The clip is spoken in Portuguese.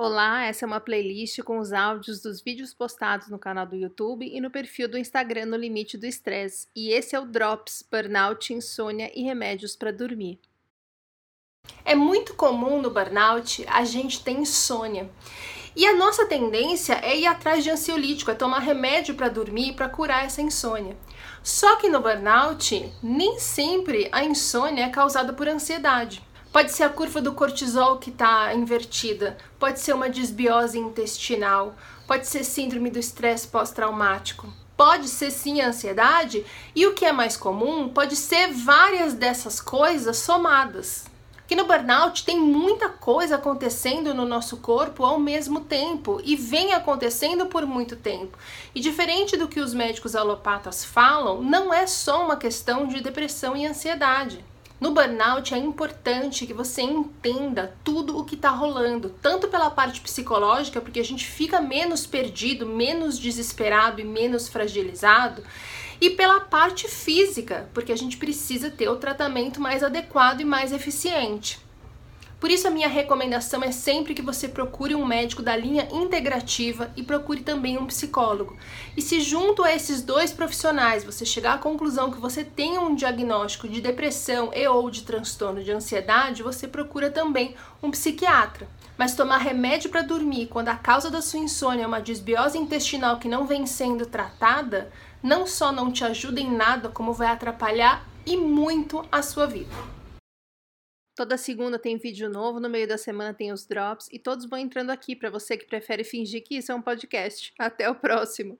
Olá, essa é uma playlist com os áudios dos vídeos postados no canal do YouTube e no perfil do Instagram No Limite do Estresse. E esse é o Drops Burnout, Insônia e Remédios para Dormir. É muito comum no burnout a gente ter insônia. E a nossa tendência é ir atrás de ansiolítico, é tomar remédio para dormir para curar essa insônia. Só que no burnout, nem sempre a insônia é causada por ansiedade. Pode ser a curva do cortisol que está invertida, pode ser uma desbiose intestinal, pode ser síndrome do estresse pós-traumático, pode ser sim a ansiedade, e o que é mais comum, pode ser várias dessas coisas somadas. Que no burnout tem muita coisa acontecendo no nosso corpo ao mesmo tempo e vem acontecendo por muito tempo. E diferente do que os médicos alopatas falam, não é só uma questão de depressão e ansiedade. No burnout é importante que você entenda tudo o que está rolando, tanto pela parte psicológica, porque a gente fica menos perdido, menos desesperado e menos fragilizado, e pela parte física, porque a gente precisa ter o tratamento mais adequado e mais eficiente. Por isso, a minha recomendação é sempre que você procure um médico da linha integrativa e procure também um psicólogo. E se junto a esses dois profissionais você chegar à conclusão que você tem um diagnóstico de depressão e ou de transtorno de ansiedade, você procura também um psiquiatra. Mas tomar remédio para dormir quando a causa da sua insônia é uma desbiose intestinal que não vem sendo tratada, não só não te ajuda em nada, como vai atrapalhar e muito a sua vida. Toda segunda tem vídeo novo, no meio da semana tem os drops e todos vão entrando aqui para você que prefere fingir que isso é um podcast. Até o próximo!